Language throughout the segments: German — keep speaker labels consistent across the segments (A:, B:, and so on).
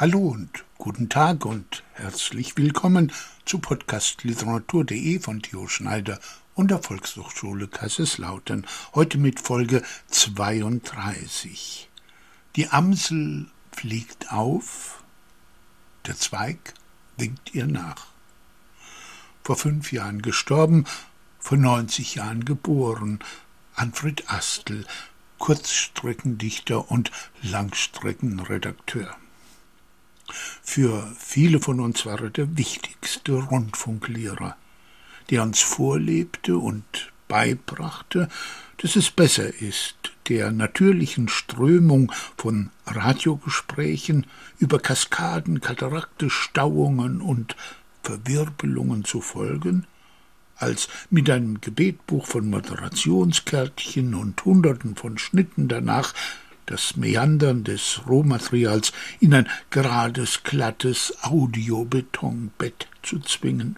A: Hallo und guten Tag und herzlich willkommen zu Podcast Literatur.de von Theo Schneider und der Volkshochschule Kaiserslautern. Heute mit Folge 32. Die Amsel fliegt auf, der Zweig winkt ihr nach. Vor fünf Jahren gestorben, vor 90 Jahren geboren, Anfred Astel, Kurzstreckendichter und Langstreckenredakteur. Für viele von uns war er der wichtigste Rundfunklehrer, der uns vorlebte und beibrachte, dass es besser ist, der natürlichen Strömung von Radiogesprächen über Kaskaden, Katarakte, Stauungen und Verwirbelungen zu folgen, als mit einem Gebetbuch von Moderationskärtchen und Hunderten von Schnitten danach das Meandern des Rohmaterials in ein gerades, glattes Audiobetonbett zu zwingen.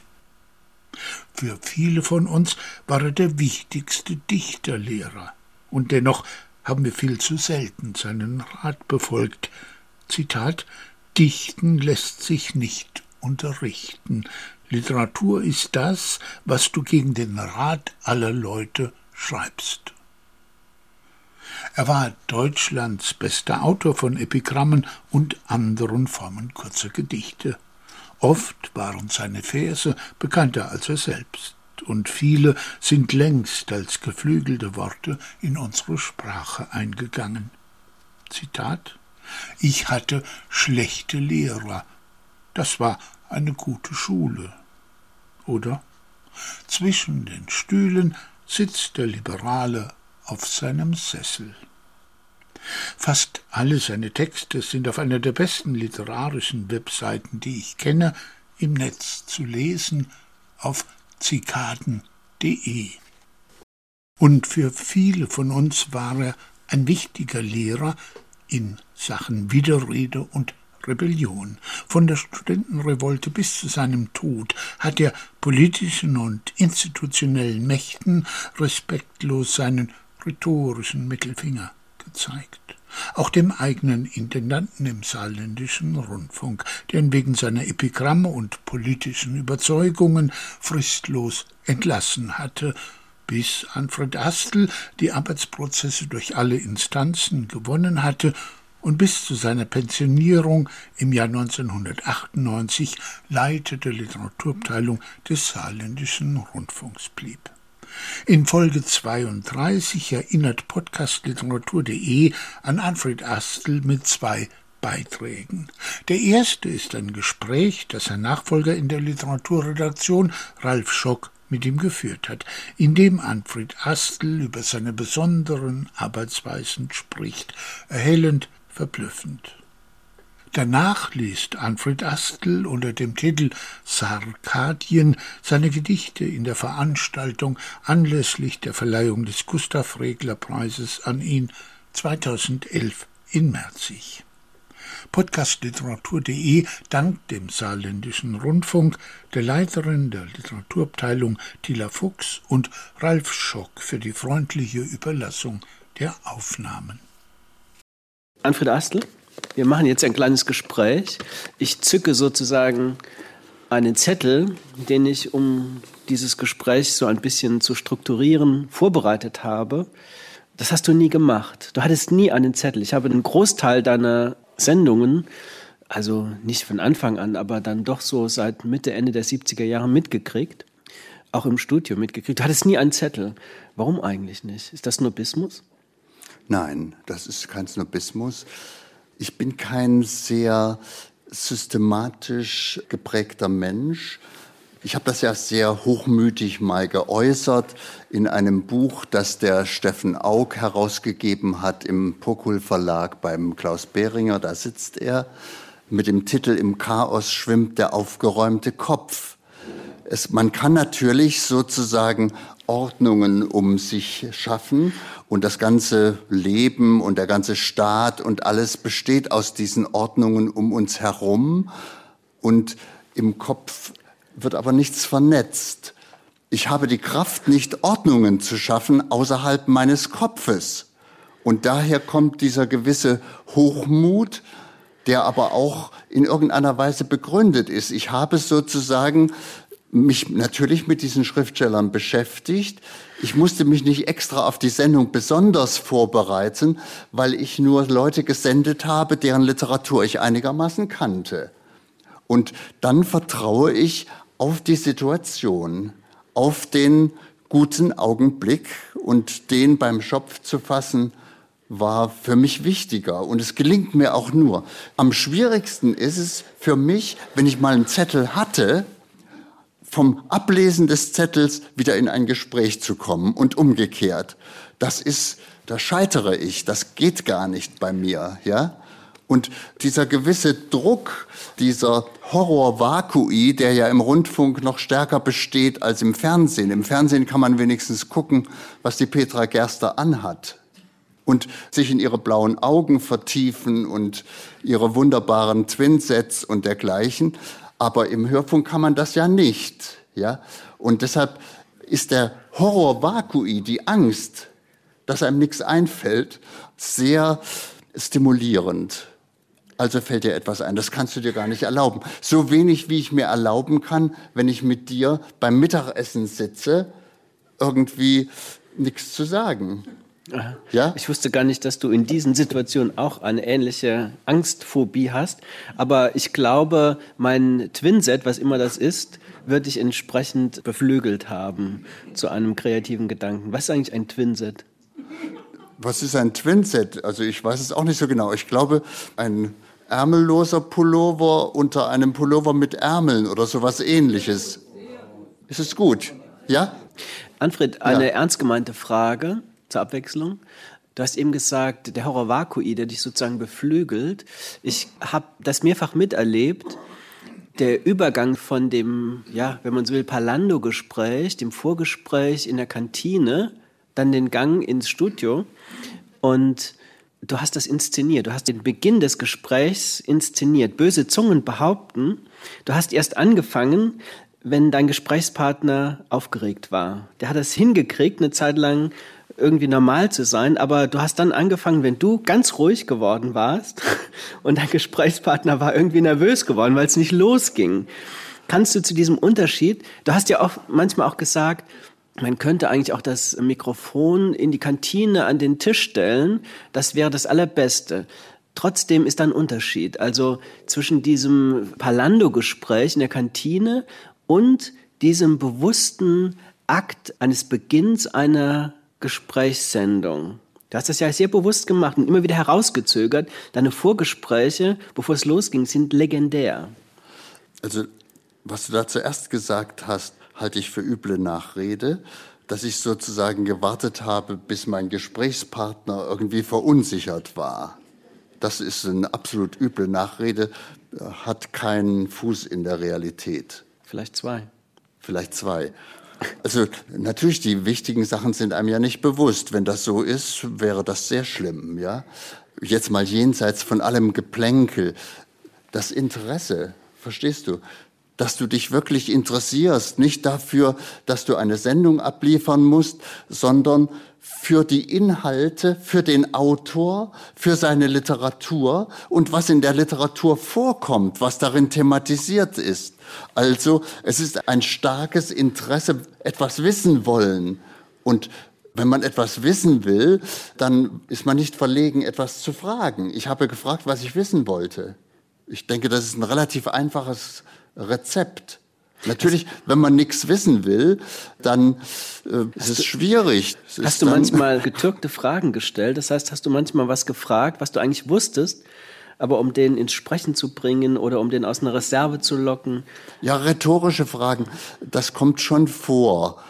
A: Für viele von uns war er der wichtigste Dichterlehrer, und dennoch haben wir viel zu selten seinen Rat befolgt. Zitat Dichten lässt sich nicht unterrichten. Literatur ist das, was du gegen den Rat aller Leute schreibst. Er war Deutschlands bester Autor von Epigrammen und anderen Formen kurzer Gedichte. Oft waren seine Verse bekannter als er selbst, und viele sind längst als geflügelte Worte in unsere Sprache eingegangen. Zitat Ich hatte schlechte Lehrer, das war eine gute Schule. Oder zwischen den Stühlen sitzt der Liberale auf seinem Sessel. Fast alle seine Texte sind auf einer der besten literarischen Webseiten, die ich kenne, im Netz zu lesen, auf zikaden.de. Und für viele von uns war er ein wichtiger Lehrer in Sachen Widerrede und Rebellion. Von der Studentenrevolte bis zu seinem Tod hat er politischen und institutionellen Mächten respektlos seinen rhetorischen Mittelfinger gezeigt. Auch dem eigenen Intendanten im saarländischen Rundfunk, der ihn wegen seiner Epigramme und politischen Überzeugungen fristlos entlassen hatte, bis Anfred Astel die Arbeitsprozesse durch alle Instanzen gewonnen hatte und bis zu seiner Pensionierung im Jahr 1998 Leiter der Literaturabteilung des saarländischen Rundfunks blieb. In Folge 32 erinnert podcastliteratur.de an Alfred Astel mit zwei Beiträgen. Der erste ist ein Gespräch, das sein Nachfolger in der Literaturredaktion Ralf Schock mit ihm geführt hat, in dem Anfred Astel über seine besonderen Arbeitsweisen spricht, erhellend, verblüffend. Danach liest Anfred Astel unter dem Titel Sarkadien seine Gedichte in der Veranstaltung anlässlich der Verleihung des Gustav Regler Preises an ihn 2011 in Merzig. Podcastliteratur.de dankt dem Saarländischen Rundfunk, der Leiterin der Literaturabteilung Tila Fuchs und Ralf Schock für die freundliche Überlassung der Aufnahmen.
B: Anfred Astel wir machen jetzt ein kleines Gespräch. Ich zücke sozusagen einen Zettel, den ich, um dieses Gespräch so ein bisschen zu strukturieren, vorbereitet habe. Das hast du nie gemacht. Du hattest nie einen Zettel. Ich habe einen Großteil deiner Sendungen, also nicht von Anfang an, aber dann doch so seit Mitte, Ende der 70er Jahre mitgekriegt. Auch im Studio mitgekriegt. Du hattest nie einen Zettel. Warum eigentlich nicht? Ist das Snobismus?
C: Nein, das ist kein Snobismus. Ich bin kein sehr systematisch geprägter Mensch. Ich habe das ja sehr hochmütig mal geäußert in einem Buch, das der Steffen Aug herausgegeben hat im Pokul Verlag beim Klaus Behringer. Da sitzt er mit dem Titel Im Chaos schwimmt der aufgeräumte Kopf. Es, man kann natürlich sozusagen Ordnungen um sich schaffen und das ganze Leben und der ganze Staat und alles besteht aus diesen Ordnungen um uns herum und im Kopf wird aber nichts vernetzt. Ich habe die Kraft, nicht Ordnungen zu schaffen außerhalb meines Kopfes. Und daher kommt dieser gewisse Hochmut, der aber auch in irgendeiner Weise begründet ist. Ich habe sozusagen mich natürlich mit diesen Schriftstellern beschäftigt. Ich musste mich nicht extra auf die Sendung besonders vorbereiten, weil ich nur Leute gesendet habe, deren Literatur ich einigermaßen kannte. Und dann vertraue ich auf die Situation, auf den guten Augenblick und den beim Schopf zu fassen, war für mich wichtiger und es gelingt mir auch nur. Am schwierigsten ist es für mich, wenn ich mal einen Zettel hatte, vom Ablesen des Zettels wieder in ein Gespräch zu kommen und umgekehrt. Das ist, da scheitere ich, das geht gar nicht bei mir, ja? Und dieser gewisse Druck, dieser Horror-Vakui, der ja im Rundfunk noch stärker besteht als im Fernsehen. Im Fernsehen kann man wenigstens gucken, was die Petra Gerster anhat. Und sich in ihre blauen Augen vertiefen und ihre wunderbaren Twinsets und dergleichen. Aber im Hörfunk kann man das ja nicht. Ja? Und deshalb ist der Horror Vakui, die Angst, dass einem nichts einfällt, sehr stimulierend. Also fällt dir etwas ein, das kannst du dir gar nicht erlauben. So wenig, wie ich mir erlauben kann, wenn ich mit dir beim Mittagessen sitze, irgendwie nichts zu sagen.
B: Ja? Ich wusste gar nicht, dass du in diesen Situationen auch eine ähnliche Angstphobie hast. Aber ich glaube, mein Twinset, was immer das ist, wird dich entsprechend beflügelt haben zu einem kreativen Gedanken. Was ist eigentlich ein Twinset?
C: Was ist ein Twinset? Also ich weiß es auch nicht so genau. Ich glaube, ein ärmelloser Pullover unter einem Pullover mit Ärmeln oder sowas ähnliches. Ist es gut? Ja?
B: Anfred, eine ja. ernst gemeinte Frage zur Abwechslung. Du hast eben gesagt, der Horror Vakui, der dich sozusagen beflügelt. Ich habe das mehrfach miterlebt. Der Übergang von dem, ja, wenn man so will, Palando-Gespräch, dem Vorgespräch in der Kantine, dann den Gang ins Studio. Und du hast das inszeniert. Du hast den Beginn des Gesprächs inszeniert. Böse Zungen behaupten, du hast erst angefangen, wenn dein Gesprächspartner aufgeregt war. Der hat es hingekriegt, eine Zeit lang irgendwie normal zu sein, aber du hast dann angefangen, wenn du ganz ruhig geworden warst und dein Gesprächspartner war irgendwie nervös geworden, weil es nicht losging. Kannst du zu diesem Unterschied, du hast ja auch manchmal auch gesagt, man könnte eigentlich auch das Mikrofon in die Kantine an den Tisch stellen, das wäre das Allerbeste. Trotzdem ist da ein Unterschied. Also zwischen diesem Palando-Gespräch in der Kantine und diesem bewussten Akt eines Beginns einer Gesprächssendung. Du hast das ja sehr bewusst gemacht und immer wieder herausgezögert. Deine Vorgespräche, bevor es losging, sind legendär.
C: Also, was du da zuerst gesagt hast, halte ich für üble Nachrede, dass ich sozusagen gewartet habe, bis mein Gesprächspartner irgendwie verunsichert war. Das ist eine absolut üble Nachrede, hat keinen Fuß in der Realität.
B: Vielleicht zwei.
C: Vielleicht zwei. Also natürlich, die wichtigen Sachen sind einem ja nicht bewusst. Wenn das so ist, wäre das sehr schlimm. Ja? Jetzt mal jenseits von allem Geplänkel. Das Interesse, verstehst du? Dass du dich wirklich interessierst, nicht dafür, dass du eine Sendung abliefern musst, sondern für die Inhalte, für den Autor, für seine Literatur und was in der Literatur vorkommt, was darin thematisiert ist. Also es ist ein starkes Interesse, etwas wissen wollen. Und wenn man etwas wissen will, dann ist man nicht verlegen, etwas zu fragen. Ich habe gefragt, was ich wissen wollte. Ich denke, das ist ein relativ einfaches Rezept. Natürlich, wenn man nichts wissen will, dann äh, ist es schwierig. Es
B: hast du manchmal getürkte Fragen gestellt? Das heißt, hast du manchmal was gefragt, was du eigentlich wusstest, aber um den ins Sprechen zu bringen oder um den aus einer Reserve zu locken?
C: Ja, rhetorische Fragen, das kommt schon vor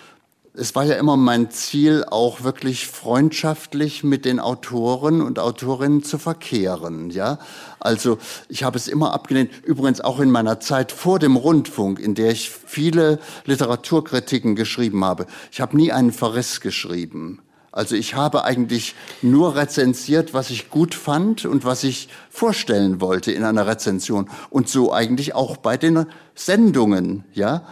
C: es war ja immer mein Ziel, auch wirklich freundschaftlich mit den Autoren und Autorinnen zu verkehren, ja. Also, ich habe es immer abgelehnt, übrigens auch in meiner Zeit vor dem Rundfunk, in der ich viele Literaturkritiken geschrieben habe. Ich habe nie einen Verriss geschrieben. Also ich habe eigentlich nur rezensiert, was ich gut fand und was ich vorstellen wollte in einer Rezension. Und so eigentlich auch bei den Sendungen, ja.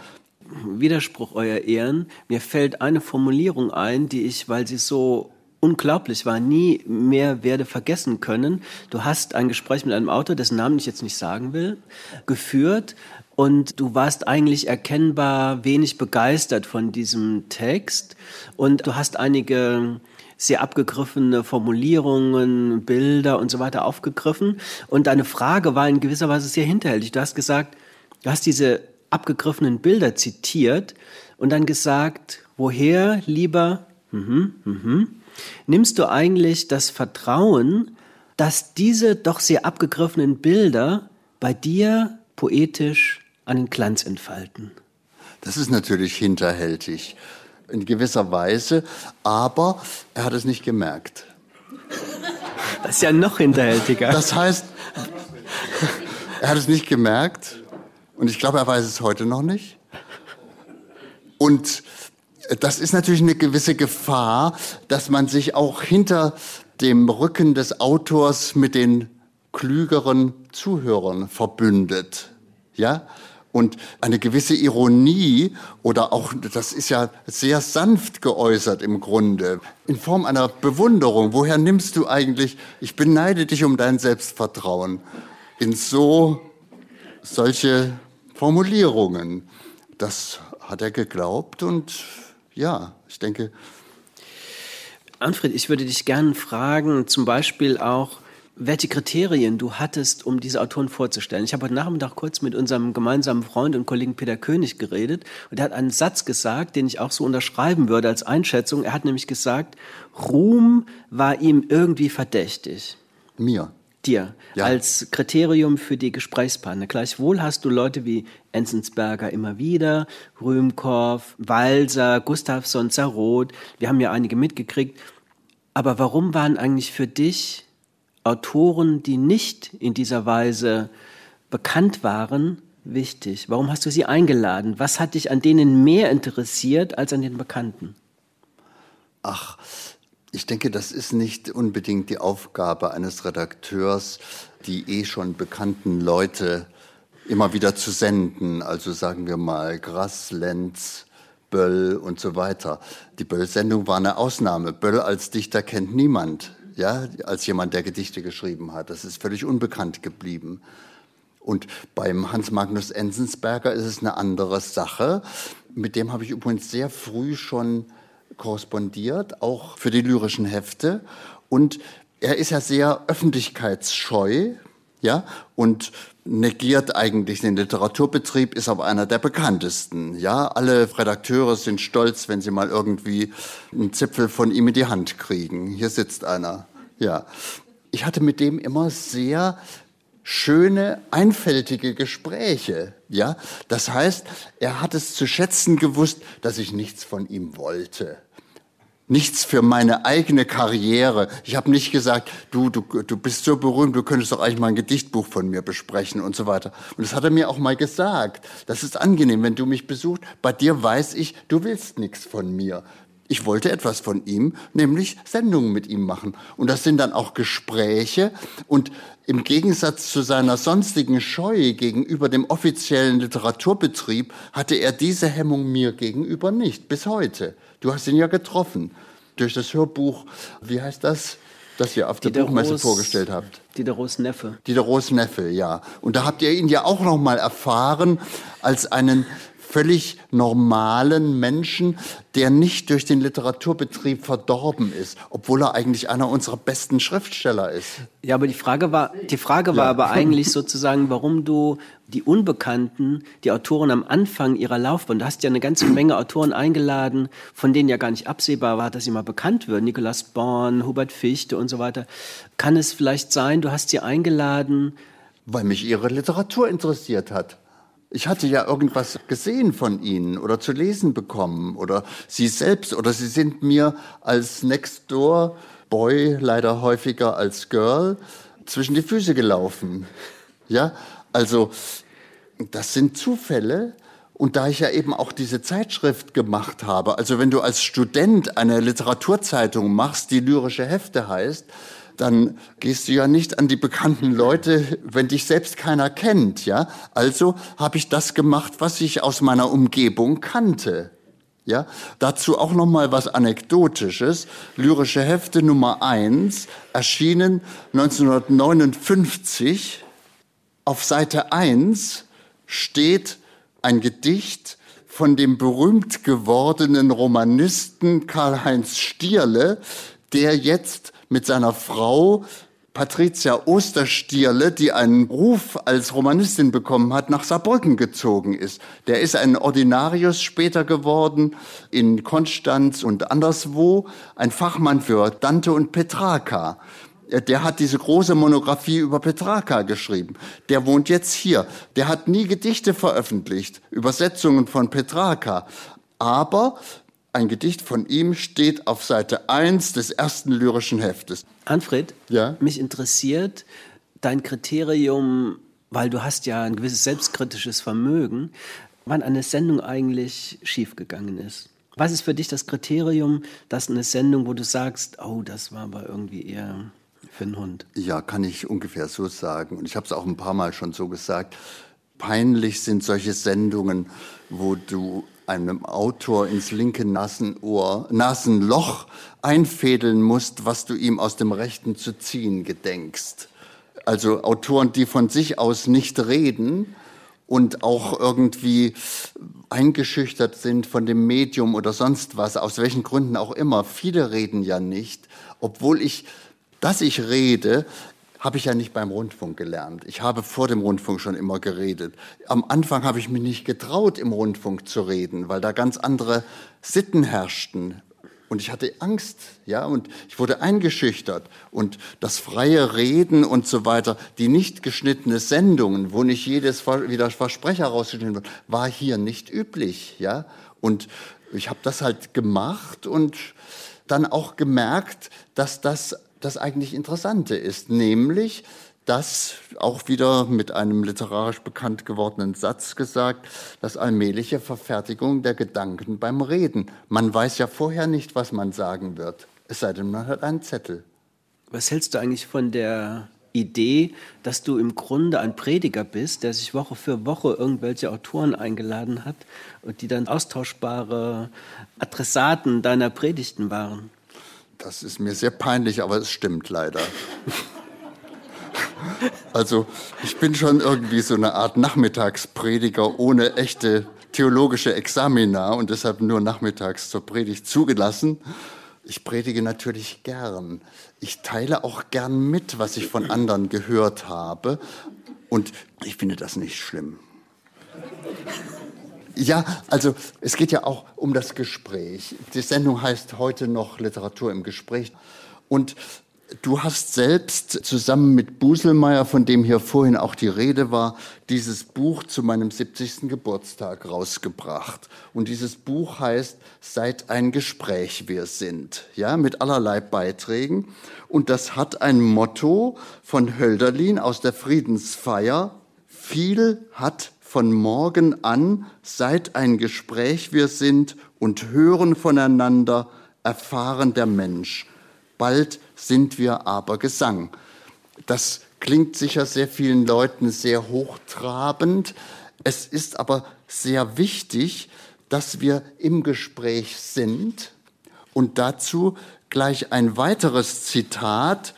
B: Widerspruch, Euer Ehren. Mir fällt eine Formulierung ein, die ich, weil sie so unglaublich war, nie mehr werde vergessen können. Du hast ein Gespräch mit einem Autor, dessen Namen ich jetzt nicht sagen will, geführt und du warst eigentlich erkennbar wenig begeistert von diesem Text und du hast einige sehr abgegriffene Formulierungen, Bilder und so weiter aufgegriffen und deine Frage war in gewisser Weise sehr hinterhältig. Du hast gesagt, du hast diese abgegriffenen Bilder zitiert und dann gesagt, woher lieber mhm, mhm, nimmst du eigentlich das Vertrauen, dass diese doch sehr abgegriffenen Bilder bei dir poetisch einen Glanz entfalten?
C: Das ist natürlich hinterhältig, in gewisser Weise, aber er hat es nicht gemerkt.
B: Das ist ja noch hinterhältiger.
C: Das heißt, er hat es nicht gemerkt und ich glaube, er weiß es heute noch nicht. Und das ist natürlich eine gewisse Gefahr, dass man sich auch hinter dem Rücken des Autors mit den klügeren Zuhörern verbündet. Ja? Und eine gewisse Ironie oder auch, das ist ja sehr sanft geäußert im Grunde, in Form einer Bewunderung. Woher nimmst du eigentlich, ich beneide dich um dein Selbstvertrauen, in so solche Formulierungen. Das hat er geglaubt und ja, ich denke.
B: Anfred, ich würde dich gerne fragen, zum Beispiel auch, welche Kriterien du hattest, um diese Autoren vorzustellen. Ich habe heute Nachmittag kurz mit unserem gemeinsamen Freund und Kollegen Peter König geredet und er hat einen Satz gesagt, den ich auch so unterschreiben würde als Einschätzung. Er hat nämlich gesagt, Ruhm war ihm irgendwie verdächtig.
C: Mir
B: dir ja. als Kriterium für die Gesprächspartner. Gleichwohl hast du Leute wie Enzensberger immer wieder, Rühmkorff, Walser, Gustafsson, Zaroth. Wir haben ja einige mitgekriegt. Aber warum waren eigentlich für dich Autoren, die nicht in dieser Weise bekannt waren, wichtig? Warum hast du sie eingeladen? Was hat dich an denen mehr interessiert als an den Bekannten?
C: Ach, ich denke, das ist nicht unbedingt die Aufgabe eines Redakteurs, die eh schon bekannten Leute immer wieder zu senden. Also sagen wir mal Grass, Lenz, Böll und so weiter. Die Böll-Sendung war eine Ausnahme. Böll als Dichter kennt niemand, ja, als jemand, der Gedichte geschrieben hat. Das ist völlig unbekannt geblieben. Und beim Hans Magnus Enzensberger ist es eine andere Sache. Mit dem habe ich übrigens sehr früh schon korrespondiert, auch für die lyrischen Hefte. Und er ist ja sehr öffentlichkeitsscheu, ja, und negiert eigentlich den Literaturbetrieb, ist aber einer der bekanntesten. Ja, alle Redakteure sind stolz, wenn sie mal irgendwie einen Zipfel von ihm in die Hand kriegen. Hier sitzt einer. Ja, ich hatte mit dem immer sehr schöne, einfältige Gespräche. Ja, das heißt, er hat es zu schätzen gewusst, dass ich nichts von ihm wollte. Nichts für meine eigene Karriere. Ich habe nicht gesagt, du, du, du bist so berühmt, du könntest doch eigentlich mal ein Gedichtbuch von mir besprechen und so weiter. Und das hat er mir auch mal gesagt. Das ist angenehm, wenn du mich besuchst. Bei dir weiß ich, du willst nichts von mir. Ich wollte etwas von ihm, nämlich Sendungen mit ihm machen. Und das sind dann auch Gespräche. Und im Gegensatz zu seiner sonstigen Scheu gegenüber dem offiziellen Literaturbetrieb hatte er diese Hemmung mir gegenüber nicht, bis heute. Du hast ihn ja getroffen durch das Hörbuch, wie heißt das? das ihr auf der Dieter Buchmesse vorgestellt habt.
B: Diderots Neffe.
C: Diderots Neffe, ja. Und da habt ihr ihn ja auch noch mal erfahren als einen völlig normalen Menschen, der nicht durch den Literaturbetrieb verdorben ist, obwohl er eigentlich einer unserer besten Schriftsteller ist.
B: Ja, aber die Frage war, die Frage war ja. aber eigentlich sozusagen, warum du die Unbekannten, die Autoren am Anfang ihrer Laufbahn, du hast ja eine ganze Menge Autoren eingeladen, von denen ja gar nicht absehbar war, dass sie mal bekannt würden, Nikolaus Born, Hubert Fichte und so weiter. Kann es vielleicht sein, du hast sie eingeladen,
C: weil mich ihre Literatur interessiert hat. Ich hatte ja irgendwas gesehen von ihnen oder zu lesen bekommen oder sie selbst oder sie sind mir als Next Door Boy, leider häufiger als Girl, zwischen die Füße gelaufen. Ja, also das sind Zufälle, und da ich ja eben auch diese Zeitschrift gemacht habe, also wenn du als Student eine Literaturzeitung machst, die lyrische Hefte heißt, dann gehst du ja nicht an die bekannten Leute, wenn dich selbst keiner kennt, ja? Also habe ich das gemacht, was ich aus meiner Umgebung kannte. Ja, dazu auch noch mal was anekdotisches. Lyrische Hefte Nummer 1 erschienen 1959. Auf Seite 1 steht ein Gedicht von dem berühmt gewordenen Romanisten Karl-Heinz Stierle, der jetzt mit seiner Frau Patricia Osterstierle, die einen Ruf als Romanistin bekommen hat, nach Saarbrücken gezogen ist. Der ist ein Ordinarius später geworden in Konstanz und anderswo, ein Fachmann für Dante und Petrarca. Der hat diese große Monographie über Petrarca geschrieben. Der wohnt jetzt hier. Der hat nie Gedichte veröffentlicht, Übersetzungen von Petrarca. Aber ein Gedicht von ihm steht auf Seite 1 des ersten lyrischen Heftes.
B: Anfred, ja? mich interessiert dein Kriterium, weil du hast ja ein gewisses selbstkritisches Vermögen, wann eine Sendung eigentlich schiefgegangen ist. Was ist für dich das Kriterium, dass eine Sendung, wo du sagst, oh, das war aber irgendwie eher für einen Hund?
C: Ja, kann ich ungefähr so sagen. Und ich habe es auch ein paar Mal schon so gesagt. Peinlich sind solche Sendungen, wo du einem Autor ins linke Nasenohr, Nasenloch einfädeln musst, was du ihm aus dem rechten zu ziehen gedenkst. Also Autoren, die von sich aus nicht reden und auch irgendwie eingeschüchtert sind von dem Medium oder sonst was, aus welchen Gründen auch immer. Viele reden ja nicht, obwohl ich, dass ich rede, habe ich ja nicht beim Rundfunk gelernt. Ich habe vor dem Rundfunk schon immer geredet. Am Anfang habe ich mich nicht getraut, im Rundfunk zu reden, weil da ganz andere Sitten herrschten. Und ich hatte Angst, ja, und ich wurde eingeschüchtert. Und das freie Reden und so weiter, die nicht geschnittene Sendungen, wo nicht jedes wieder Versprecher rausgeschnitten wird, war hier nicht üblich, ja. Und ich habe das halt gemacht und dann auch gemerkt, dass das das eigentlich Interessante ist, nämlich, dass auch wieder mit einem literarisch bekannt gewordenen Satz gesagt, das allmähliche Verfertigung der Gedanken beim Reden. Man weiß ja vorher nicht, was man sagen wird, es sei denn, man hat einen Zettel.
B: Was hältst du eigentlich von der Idee, dass du im Grunde ein Prediger bist, der sich Woche für Woche irgendwelche Autoren eingeladen hat und die dann austauschbare Adressaten deiner Predigten waren?
C: Das ist mir sehr peinlich, aber es stimmt leider. Also ich bin schon irgendwie so eine Art Nachmittagsprediger ohne echte theologische Examina und deshalb nur nachmittags zur Predigt zugelassen. Ich predige natürlich gern. Ich teile auch gern mit, was ich von anderen gehört habe. Und ich finde das nicht schlimm. Ja, also es geht ja auch um das Gespräch. Die Sendung heißt heute noch Literatur im Gespräch. Und du hast selbst zusammen mit Buselmeier, von dem hier vorhin auch die Rede war, dieses Buch zu meinem 70. Geburtstag rausgebracht. Und dieses Buch heißt Seit ein Gespräch wir sind, ja, mit allerlei Beiträgen. Und das hat ein Motto von Hölderlin aus der Friedensfeier. Viel hat von morgen an, seit ein Gespräch wir sind und hören voneinander, erfahren der Mensch. Bald sind wir aber Gesang. Das klingt sicher sehr vielen Leuten sehr hochtrabend. Es ist aber sehr wichtig, dass wir im Gespräch sind. Und dazu gleich ein weiteres Zitat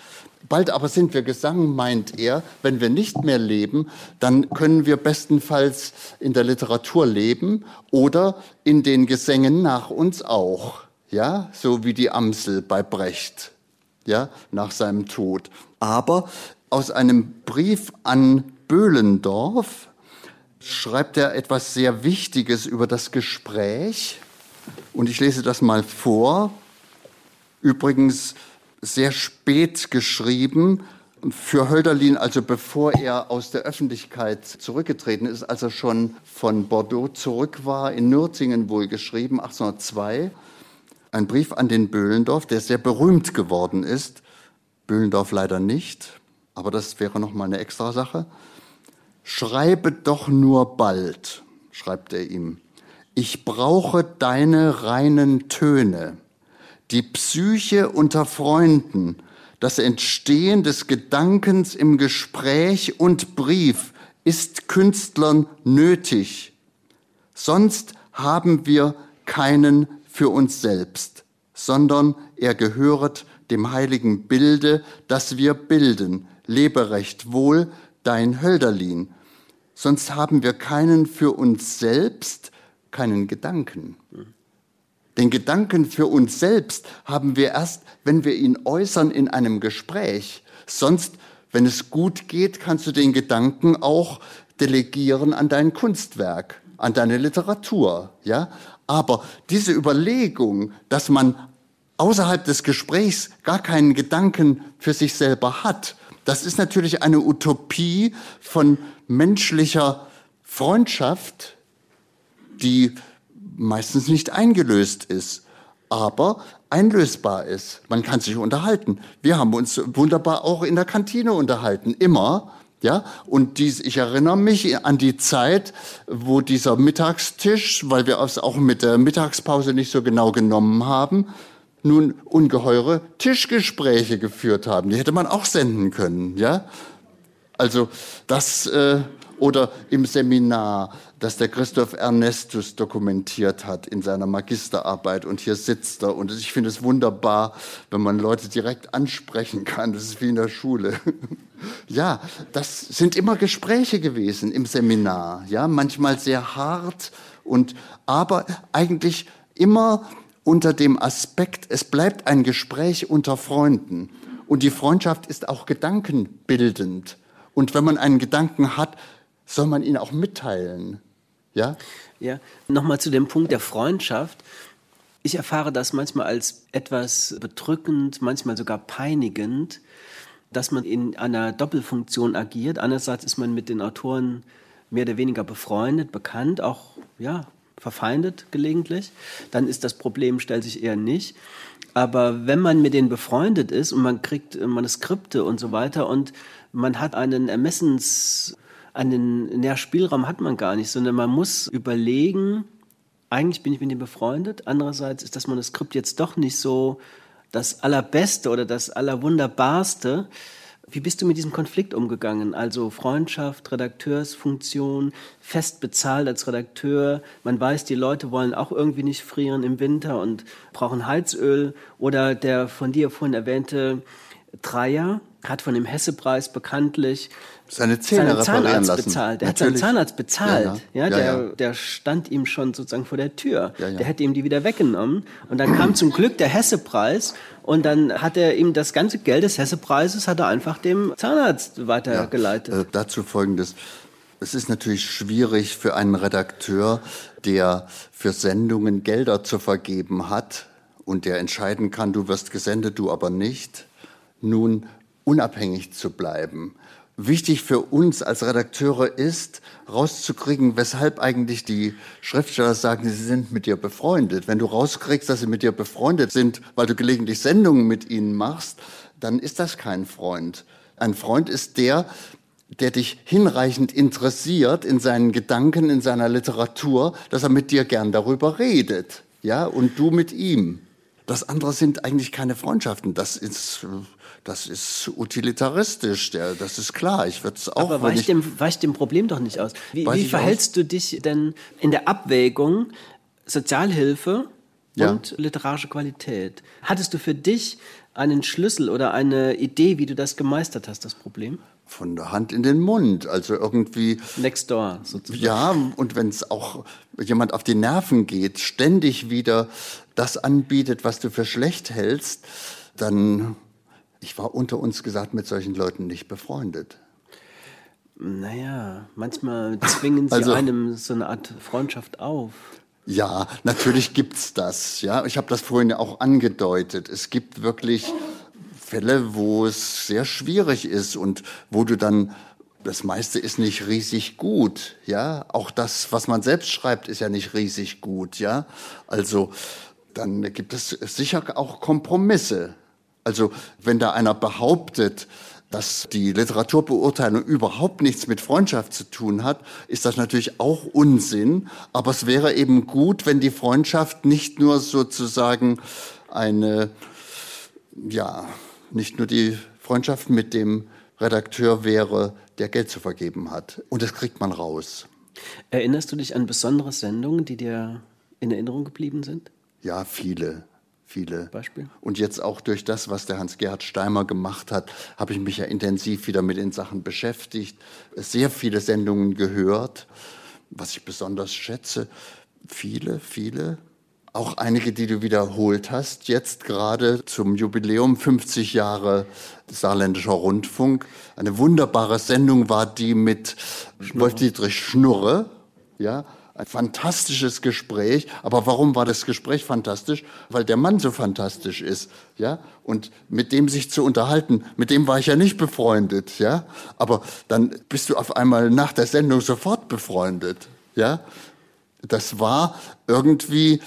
C: Bald aber sind wir Gesang, meint er. Wenn wir nicht mehr leben, dann können wir bestenfalls in der Literatur leben oder in den Gesängen nach uns auch. Ja, so wie die Amsel bei Brecht. Ja, nach seinem Tod. Aber aus einem Brief an Böhlendorf schreibt er etwas sehr Wichtiges über das Gespräch. Und ich lese das mal vor. Übrigens, sehr spät geschrieben. Für Hölderlin, also bevor er aus der Öffentlichkeit zurückgetreten ist, als er schon von Bordeaux zurück war, in Nürtingen wohl geschrieben, 1802, ein Brief an den Böhlendorf, der sehr berühmt geworden ist. Böhlendorf leider nicht, aber das wäre noch mal eine extra Sache. Schreibe doch nur bald, schreibt er ihm. Ich brauche deine reinen Töne die Psyche unter Freunden, das Entstehen des Gedankens im Gespräch und Brief ist Künstlern nötig. Sonst haben wir keinen für uns selbst, sondern er gehöret dem heiligen Bilde, das wir bilden. Lebe recht wohl, dein Hölderlin. Sonst haben wir keinen für uns selbst, keinen Gedanken. Den Gedanken für uns selbst haben wir erst, wenn wir ihn äußern in einem Gespräch. Sonst, wenn es gut geht, kannst du den Gedanken auch delegieren an dein Kunstwerk, an deine Literatur, ja? Aber diese Überlegung, dass man außerhalb des Gesprächs gar keinen Gedanken für sich selber hat, das ist natürlich eine Utopie von menschlicher Freundschaft, die meistens nicht eingelöst ist, aber einlösbar ist. Man kann sich unterhalten. Wir haben uns wunderbar auch in der Kantine unterhalten, immer. Ja, und dies, ich erinnere mich an die Zeit, wo dieser Mittagstisch, weil wir es auch mit der Mittagspause nicht so genau genommen haben, nun ungeheure Tischgespräche geführt haben. Die hätte man auch senden können, ja. Also das äh, oder im Seminar, das der Christoph Ernestus dokumentiert hat in seiner Magisterarbeit und hier sitzt er und ich finde es wunderbar, wenn man Leute direkt ansprechen kann. Das ist wie in der Schule. ja, das sind immer Gespräche gewesen im Seminar, ja, manchmal sehr hart und aber eigentlich immer unter dem Aspekt, es bleibt ein Gespräch unter Freunden. Und die Freundschaft ist auch gedankenbildend. Und wenn man einen Gedanken hat, soll man ihn auch mitteilen. Ja?
B: Ja, nochmal zu dem Punkt der Freundschaft. Ich erfahre das manchmal als etwas bedrückend, manchmal sogar peinigend, dass man in einer Doppelfunktion agiert. Einerseits ist man mit den Autoren mehr oder weniger befreundet, bekannt, auch ja, verfeindet gelegentlich, dann ist das Problem, stellt sich eher nicht. Aber wenn man mit denen befreundet ist und man kriegt Manuskripte und so weiter und man hat einen Ermessens, einen ja, Spielraum hat man gar nicht, sondern man muss überlegen, eigentlich bin ich mit denen befreundet, andererseits ist das Manuskript jetzt doch nicht so das Allerbeste oder das Allerwunderbarste. Wie bist du mit diesem Konflikt umgegangen? Also Freundschaft, Redakteursfunktion, fest bezahlt als Redakteur. Man weiß, die Leute wollen auch irgendwie nicht frieren im Winter und brauchen Heizöl. Oder der von dir vorhin erwähnte Dreier hat von dem Hessepreis bekanntlich
C: seine Zähne seinen Zahnarzt lassen.
B: bezahlt. Der Natürlich. hat seinen Zahnarzt bezahlt. Ja, ja. ja, der, ja, der stand ihm schon sozusagen vor der Tür. Der hätte ihm die wieder weggenommen. Und dann kam zum Glück der Hessepreis und dann hat er ihm das ganze Geld des Hessepreises hat er einfach dem Zahnarzt weitergeleitet.
C: Äh, dazu folgendes. Es ist natürlich schwierig für einen Redakteur, der für Sendungen Gelder zu vergeben hat und der entscheiden kann, du wirst gesendet, du aber nicht, nun unabhängig zu bleiben wichtig für uns als Redakteure ist, rauszukriegen, weshalb eigentlich die Schriftsteller sagen, sie sind mit dir befreundet. Wenn du rauskriegst, dass sie mit dir befreundet sind, weil du gelegentlich Sendungen mit ihnen machst, dann ist das kein Freund. Ein Freund ist der, der dich hinreichend interessiert in seinen Gedanken, in seiner Literatur, dass er mit dir gern darüber redet. Ja, und du mit ihm. Das andere sind eigentlich keine Freundschaften. Das ist, das ist utilitaristisch. Das ist klar. Ich würde es auch.
B: Aber weicht dem, weicht dem Problem doch nicht aus. Wie, wie verhältst aus? du dich denn in der Abwägung Sozialhilfe ja. und literarische Qualität? Hattest du für dich einen Schlüssel oder eine Idee, wie du das gemeistert hast, das Problem?
C: von der Hand in den Mund. Also irgendwie.
B: Next door, sozusagen.
C: Ja, und wenn es auch jemand auf die Nerven geht, ständig wieder das anbietet, was du für schlecht hältst, dann, ich war unter uns gesagt mit solchen Leuten nicht befreundet.
B: Naja, manchmal zwingen sie also, einem so eine Art Freundschaft auf.
C: Ja, natürlich gibt's das. Ja, ich habe das vorhin ja auch angedeutet. Es gibt wirklich Fälle, wo es sehr schwierig ist und wo du dann das meiste ist nicht riesig gut, ja. Auch das, was man selbst schreibt, ist ja nicht riesig gut, ja. Also dann gibt es sicher auch Kompromisse. Also wenn da einer behauptet, dass die Literaturbeurteilung überhaupt nichts mit Freundschaft zu tun hat, ist das natürlich auch Unsinn. Aber es wäre eben gut, wenn die Freundschaft nicht nur sozusagen eine, ja, nicht nur die Freundschaft mit dem Redakteur wäre, der Geld zu vergeben hat. Und das kriegt man raus.
B: Erinnerst du dich an besondere Sendungen, die dir in Erinnerung geblieben sind?
C: Ja, viele viele.
B: Beispiel?
C: Und jetzt auch durch das, was der Hans-Gerhard Steimer gemacht hat, habe ich mich ja intensiv wieder mit den Sachen beschäftigt, sehr viele Sendungen gehört, was ich besonders schätze. Viele, viele. Auch einige, die du wiederholt hast, jetzt gerade zum Jubiläum 50 Jahre Saarländischer Rundfunk. Eine wunderbare Sendung war die mit Wolf-Dietrich Schnurre, ja, ein fantastisches Gespräch. Aber warum war das Gespräch fantastisch? Weil der Mann so fantastisch ist, ja. Und mit dem sich zu unterhalten, mit dem war ich ja nicht befreundet, ja. Aber dann bist du auf einmal nach der Sendung sofort befreundet, ja. Das war irgendwie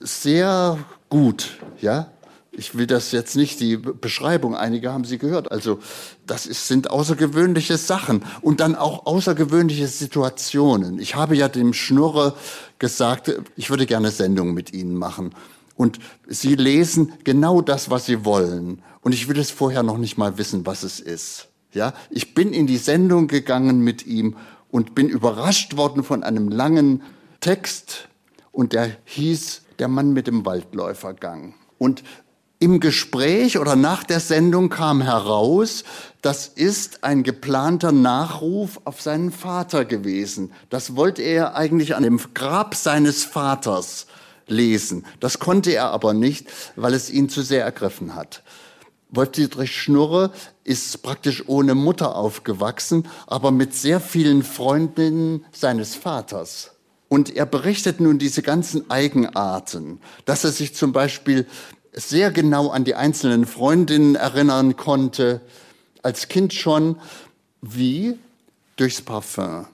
C: sehr gut, ja ich will das jetzt nicht, die Beschreibung, einige haben sie gehört. Also das ist, sind außergewöhnliche Sachen und dann auch außergewöhnliche Situationen. Ich habe ja dem Schnurre gesagt, ich würde gerne Sendungen mit Ihnen machen. Und Sie lesen genau das, was Sie wollen. Und ich will es vorher noch nicht mal wissen, was es ist. Ja, ich bin in die Sendung gegangen mit ihm und bin überrascht worden von einem langen Text und der hieß Der Mann mit dem Waldläufergang. Und im Gespräch oder nach der Sendung kam heraus, das ist ein geplanter Nachruf auf seinen Vater gewesen. Das wollte er eigentlich an dem Grab seines Vaters lesen. Das konnte er aber nicht, weil es ihn zu sehr ergriffen hat. Wolf-Dietrich Schnurre ist praktisch ohne Mutter aufgewachsen, aber mit sehr vielen Freundinnen seines Vaters. Und er berichtet nun diese ganzen Eigenarten, dass er sich zum Beispiel sehr genau an die einzelnen Freundinnen erinnern konnte, als Kind schon, wie durchs Parfum.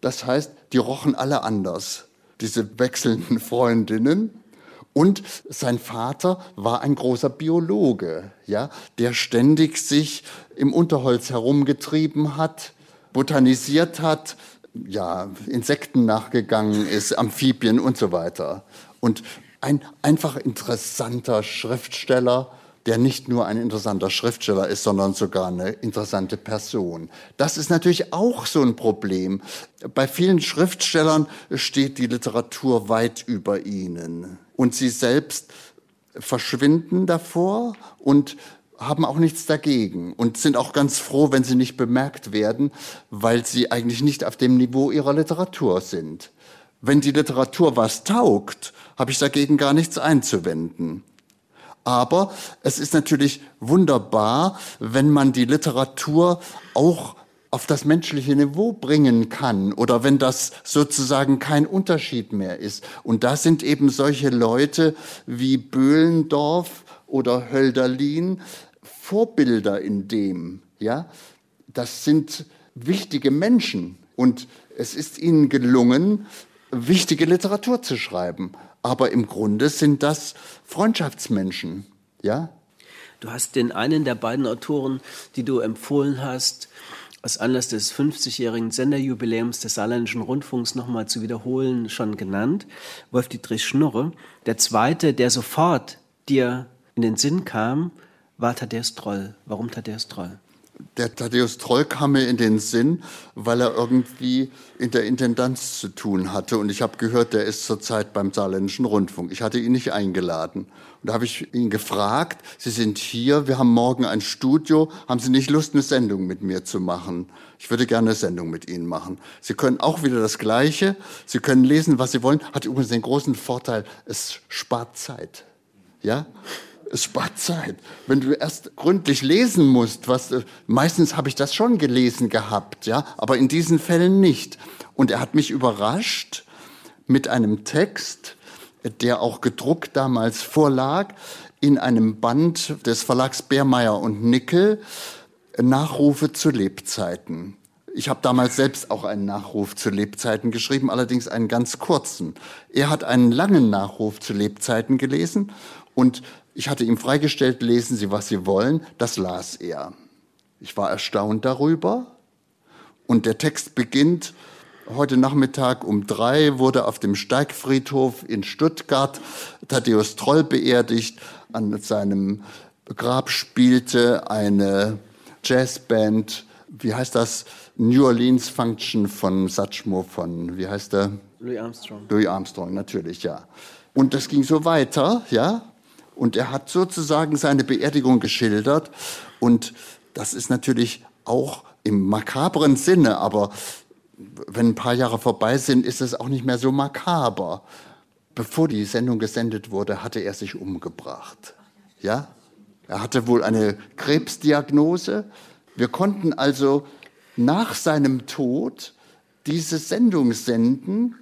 C: Das heißt, die rochen alle anders, diese wechselnden Freundinnen. Und sein Vater war ein großer Biologe, ja, der ständig sich im Unterholz herumgetrieben hat, botanisiert hat, ja, Insekten nachgegangen ist, Amphibien und so weiter. Und ein einfach interessanter Schriftsteller, der nicht nur ein interessanter Schriftsteller ist, sondern sogar eine interessante Person. Das ist natürlich auch so ein Problem. Bei vielen Schriftstellern steht die Literatur weit über ihnen und sie selbst verschwinden davor und haben auch nichts dagegen und sind auch ganz froh, wenn sie nicht bemerkt werden, weil sie eigentlich nicht auf dem Niveau ihrer Literatur sind. Wenn die Literatur was taugt, habe ich dagegen gar nichts einzuwenden. Aber es ist natürlich wunderbar, wenn man die Literatur auch auf das menschliche Niveau bringen kann oder wenn das sozusagen kein Unterschied mehr ist. Und da sind eben solche Leute wie Böhlendorf oder Hölderlin Vorbilder in dem, ja. Das sind wichtige Menschen und es ist ihnen gelungen, wichtige Literatur zu schreiben. Aber im Grunde sind das Freundschaftsmenschen, ja.
B: Du hast den einen der beiden Autoren, die du empfohlen hast, aus Anlass des 50-jährigen Senderjubiläums des Saarländischen Rundfunks nochmal zu wiederholen, schon genannt, Wolf-Dietrich Schnurre. Der zweite, der sofort dir in den Sinn kam, war Thaddeus Troll. Warum Thaddeus Troll?
C: Der Thaddeus Troll kam mir in den Sinn, weil er irgendwie in der Intendanz zu tun hatte. Und ich habe gehört, der ist zurzeit beim Saarländischen Rundfunk. Ich hatte ihn nicht eingeladen. Und da habe ich ihn gefragt, Sie sind hier, wir haben morgen ein Studio, haben Sie nicht Lust, eine Sendung mit mir zu machen? Ich würde gerne eine Sendung mit Ihnen machen. Sie können auch wieder das Gleiche, Sie können lesen, was Sie wollen. Hat übrigens den großen Vorteil, es spart Zeit. Ja? Es spart Zeit. Wenn du erst gründlich lesen musst, was äh, meistens habe ich das schon gelesen gehabt, ja, aber in diesen Fällen nicht. Und er hat mich überrascht mit einem Text, der auch gedruckt damals vorlag, in einem Band des Verlags Beermeier und Nickel, Nachrufe zu Lebzeiten. Ich habe damals selbst auch einen Nachruf zu Lebzeiten geschrieben, allerdings einen ganz kurzen. Er hat einen langen Nachruf zu Lebzeiten gelesen und ich hatte ihm freigestellt, lesen Sie, was Sie wollen. Das las er. Ich war erstaunt darüber. Und der Text beginnt, heute Nachmittag um drei wurde auf dem Steigfriedhof in Stuttgart Thaddeus Troll beerdigt. An seinem Grab spielte eine Jazzband, wie heißt das, New Orleans Function von Satchmo von, wie heißt der?
B: Louis Armstrong.
C: Louis Armstrong, natürlich, ja. Und das ging so weiter, ja. Und er hat sozusagen seine Beerdigung geschildert. Und das ist natürlich auch im makabren Sinne, aber wenn ein paar Jahre vorbei sind, ist es auch nicht mehr so makaber. Bevor die Sendung gesendet wurde, hatte er sich umgebracht. Ja? Er hatte wohl eine Krebsdiagnose. Wir konnten also nach seinem Tod diese Sendung senden.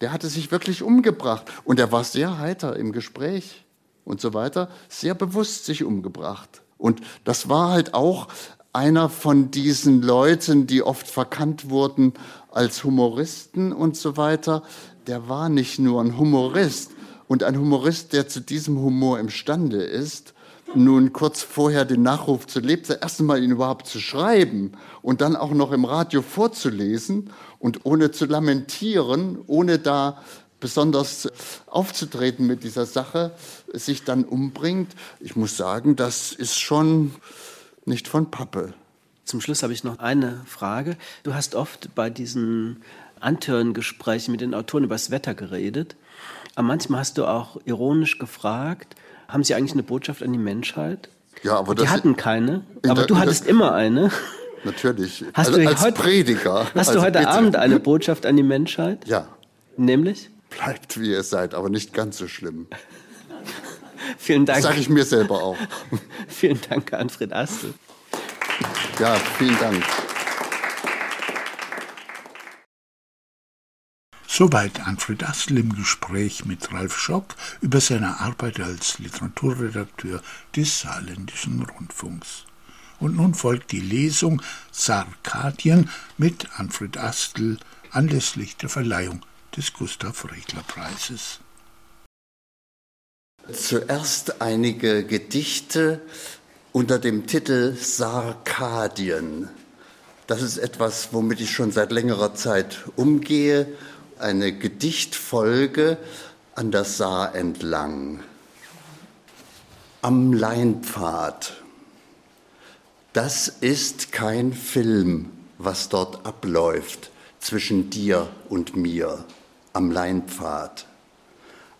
C: Der hatte sich wirklich umgebracht und er war sehr heiter im Gespräch und so weiter, sehr bewusst sich umgebracht. Und das war halt auch einer von diesen Leuten, die oft verkannt wurden als Humoristen und so weiter. Der war nicht nur ein Humorist und ein Humorist, der zu diesem Humor imstande ist, nun kurz vorher den Nachruf zu Lebzeiten, erst einmal ihn überhaupt zu schreiben und dann auch noch im Radio vorzulesen und ohne zu lamentieren, ohne da besonders aufzutreten mit dieser Sache, sich dann umbringt. Ich muss sagen, das ist schon nicht von Pappe.
B: Zum Schluss habe ich noch eine Frage. Du hast oft bei diesen Antörngesprächen mit den Autoren über das Wetter geredet. Aber manchmal hast du auch ironisch gefragt, haben sie eigentlich eine Botschaft an die Menschheit?
C: Ja, aber
B: die hatten keine, aber der, du hattest immer eine.
C: Natürlich.
B: Hast also, du
C: als
B: heute,
C: Prediger.
B: Hast
C: also
B: du heute
C: bitte.
B: Abend eine Botschaft an die Menschheit?
C: Ja.
B: Nämlich?
C: Bleibt wie ihr seid, aber nicht ganz so schlimm.
B: vielen Dank.
C: Das sage ich mir selber auch.
B: vielen Dank, Anfred Astel.
C: Ja, vielen Dank.
A: Soweit Anfred Astel im Gespräch mit Ralf Schock über seine Arbeit als Literaturredakteur des Saarländischen Rundfunks. Und nun folgt die Lesung Sarkadien mit Anfred Astel anlässlich der Verleihung des Gustav Regler Preises.
C: Zuerst einige Gedichte unter dem Titel Sarkadien. Das ist etwas, womit ich schon seit längerer Zeit umgehe eine Gedichtfolge an der Saar entlang. Am Leinpfad. Das ist kein Film, was dort abläuft zwischen dir und mir am Leinpfad.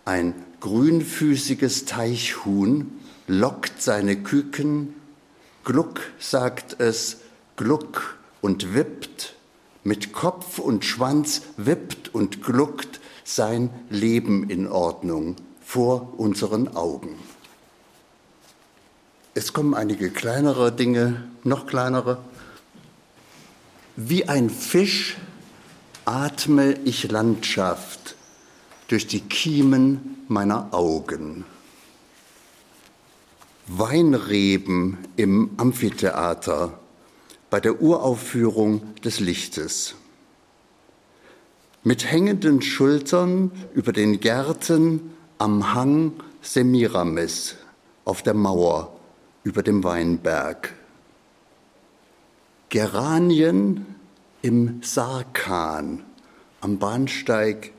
C: Ein grünfüßiges Teichhuhn lockt seine Küken, Gluck sagt es, Gluck und wippt mit Kopf und Schwanz wippt und gluckt sein Leben in Ordnung vor unseren Augen. Es kommen einige kleinere Dinge, noch kleinere. Wie ein Fisch atme ich Landschaft durch die Kiemen meiner Augen. Weinreben im Amphitheater bei der Uraufführung des Lichtes. Mit hängenden Schultern über den Gärten am Hang Semiramis auf der Mauer über dem Weinberg. Geranien im Sarkan am Bahnsteig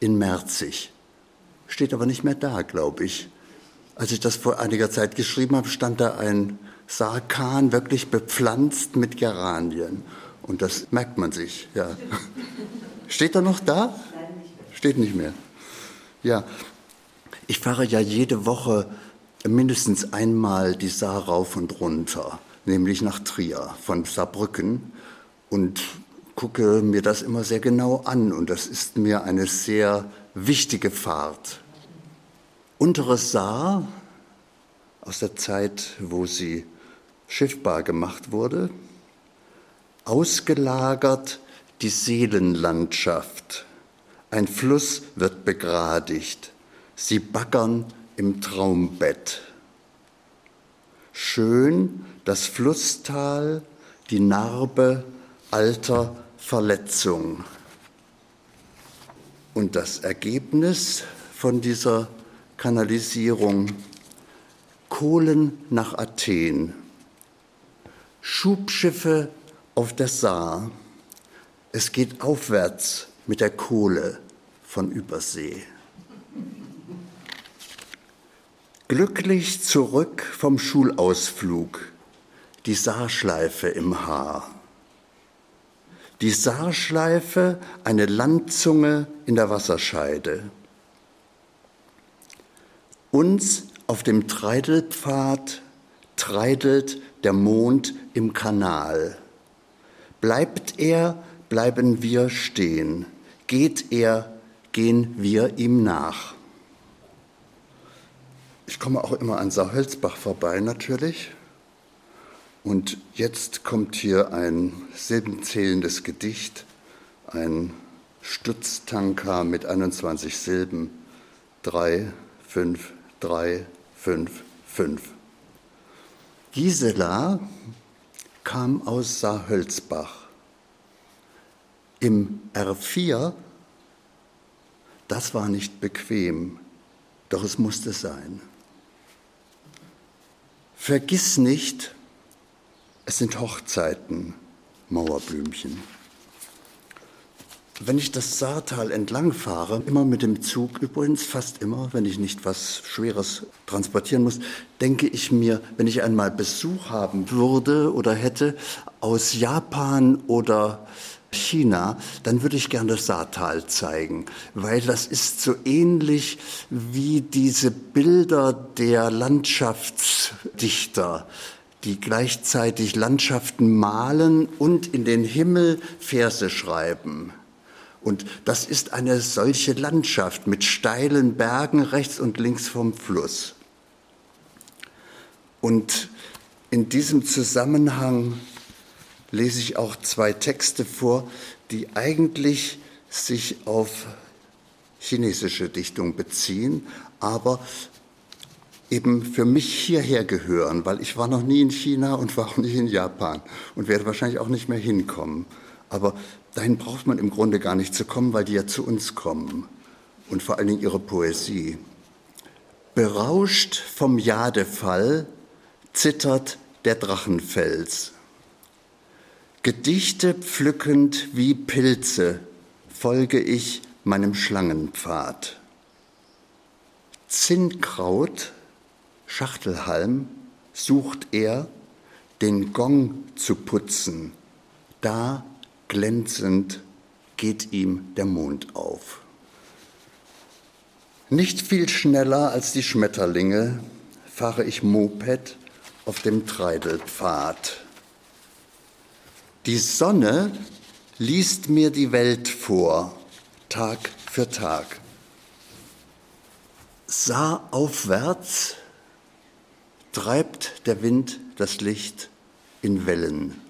C: in Merzig. Steht aber nicht mehr da, glaube ich. Als ich das vor einiger Zeit geschrieben habe, stand da ein Sarkan wirklich bepflanzt mit Geranien. Und das merkt man sich, ja. Steht er noch da? Steht nicht mehr. Ja, ich fahre ja jede Woche mindestens einmal die Saar rauf und runter, nämlich nach Trier von Saarbrücken und gucke mir das immer sehr genau an und das ist mir eine sehr wichtige Fahrt. Untere Saar aus der Zeit, wo sie schiffbar gemacht wurde, ausgelagert die Seelenlandschaft. Ein Fluss wird begradigt, sie baggern im Traumbett. Schön das Flusstal, die Narbe alter Verletzung. Und das Ergebnis von dieser Kanalisierung Kohlen nach Athen Schubschiffe auf der Saar. Es geht aufwärts mit der Kohle von Übersee. Glücklich zurück vom Schulausflug, die Saarschleife im Haar. Die Saarschleife eine Landzunge in der Wasserscheide. Uns auf dem Treidelpfad treidelt der Mond im Kanal. Bleibt er, bleiben wir stehen. Geht er, gehen wir ihm nach. Ich komme auch immer an Saarhölzbach vorbei natürlich. Und jetzt kommt hier ein silbenzählendes Gedicht, ein Stutztanker mit 21 Silben. Drei, fünf, drei, fünf, fünf. Gisela kam aus Saarhölzbach. Im R4, das war nicht bequem, doch es musste sein. Vergiss nicht, es sind Hochzeiten, Mauerblümchen. Wenn ich das Saartal entlang fahre, immer mit dem Zug, übrigens fast immer, wenn ich nicht was Schweres transportieren muss, denke ich mir, wenn ich einmal Besuch haben würde oder hätte aus Japan oder China, dann würde ich gerne das Saartal zeigen, weil das ist so ähnlich wie diese Bilder der Landschaftsdichter die gleichzeitig Landschaften malen und in den Himmel Verse schreiben. Und das ist eine solche Landschaft mit steilen Bergen rechts und links vom Fluss. Und in diesem Zusammenhang lese ich auch zwei Texte vor, die eigentlich sich auf chinesische Dichtung beziehen, aber eben für mich hierher gehören, weil ich war noch nie in China und war auch nicht in Japan und werde wahrscheinlich auch nicht mehr hinkommen. Aber dahin braucht man im Grunde gar nicht zu kommen, weil die ja zu uns kommen und vor allen Dingen ihre Poesie. Berauscht vom Jadefall zittert der Drachenfels. Gedichte pflückend wie Pilze folge ich meinem Schlangenpfad. Zinnkraut Schachtelhalm sucht er, den Gong zu putzen. Da glänzend geht ihm der Mond auf. Nicht viel schneller als die Schmetterlinge fahre ich Moped auf dem Treidelpfad. Die Sonne liest mir die Welt vor, Tag für Tag. Sah aufwärts treibt der Wind das Licht in Wellen.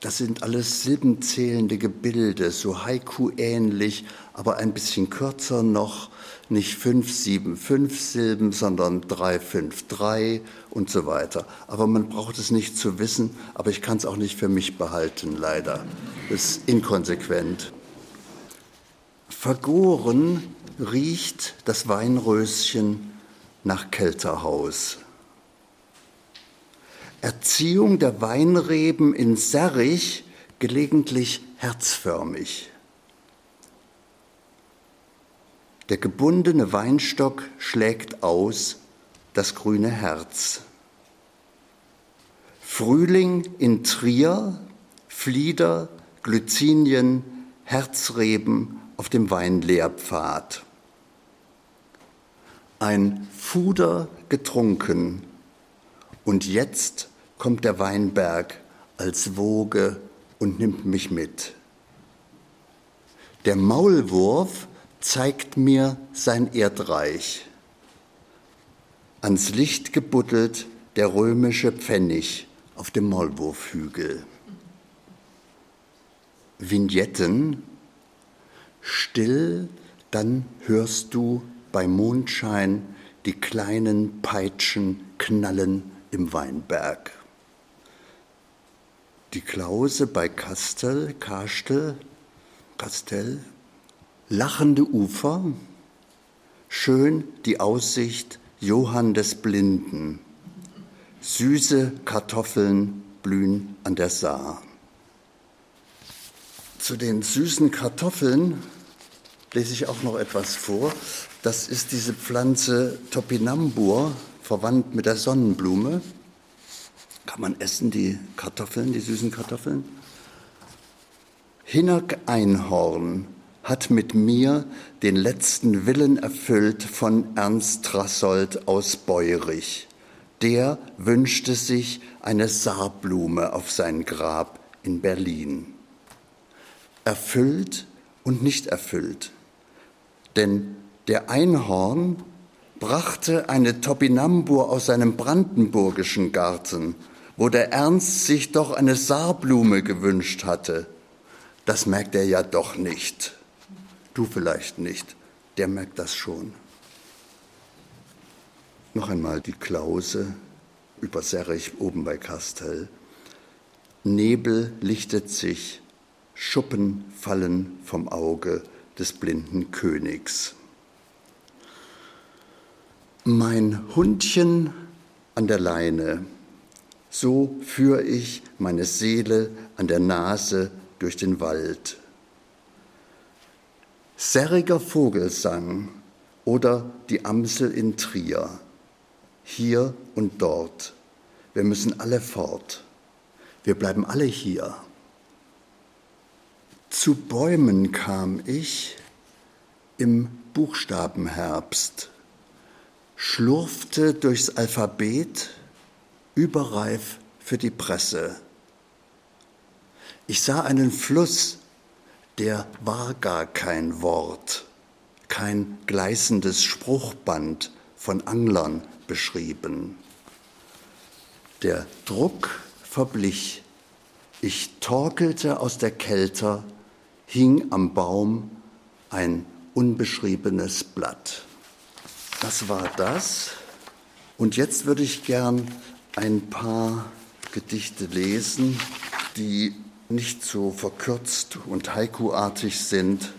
C: Das sind alles silbenzählende Gebilde, so Haiku-ähnlich, aber ein bisschen kürzer noch, nicht fünf, sieben, fünf Silben, sondern drei, fünf, drei und so weiter. Aber man braucht es nicht zu wissen, aber ich kann es auch nicht für mich behalten, leider. Das ist inkonsequent. Vergoren riecht das Weinröschen nach Kelterhaus. Erziehung der Weinreben in Serrich gelegentlich herzförmig. Der gebundene Weinstock schlägt aus das grüne Herz. Frühling in Trier, Flieder, Glycinien, Herzreben auf dem Weinlehrpfad ein Fuder getrunken und jetzt kommt der Weinberg als Woge und nimmt mich mit. Der Maulwurf zeigt mir sein Erdreich. Ans Licht gebuddelt der römische Pfennig auf dem Maulwurfhügel. Vignetten, still, dann hörst du bei Mondschein die kleinen Peitschen knallen im Weinberg. Die Klause bei Kastel, Kastel, Kastel, lachende Ufer, schön die Aussicht Johann des Blinden, süße Kartoffeln blühen an der Saar. Zu den süßen Kartoffeln lese ich auch noch etwas vor. Das ist diese Pflanze Topinambur, verwandt mit der Sonnenblume. Kann man essen, die Kartoffeln, die süßen Kartoffeln. Hinnerk Einhorn hat mit mir den letzten Willen erfüllt von Ernst Trassold aus Beurich. Der wünschte sich eine Saarblume auf sein Grab in Berlin. Erfüllt und nicht erfüllt. Denn der Einhorn brachte eine Topinambur aus seinem brandenburgischen Garten, wo der Ernst sich doch eine Saarblume gewünscht hatte. Das merkt er ja doch nicht. Du vielleicht nicht, der merkt das schon. Noch einmal die Klause über Serrich oben bei Kastel. Nebel lichtet sich, Schuppen fallen vom Auge des blinden Königs. Mein Hundchen an der Leine, so führe ich meine Seele an der Nase durch den Wald Serriger Vogelsang oder die Amsel in Trier. Hier und dort. Wir müssen alle fort. Wir bleiben alle hier. Zu Bäumen kam ich im Buchstabenherbst, schlurfte durchs Alphabet, überreif für die Presse. Ich sah einen Fluss der war gar kein Wort, kein gleißendes Spruchband von Anglern beschrieben. Der Druck verblich, ich torkelte aus der Kälte, hing am Baum ein unbeschriebenes Blatt. Das war das. Und jetzt würde ich gern ein paar Gedichte lesen, die nicht so verkürzt und haikuartig sind,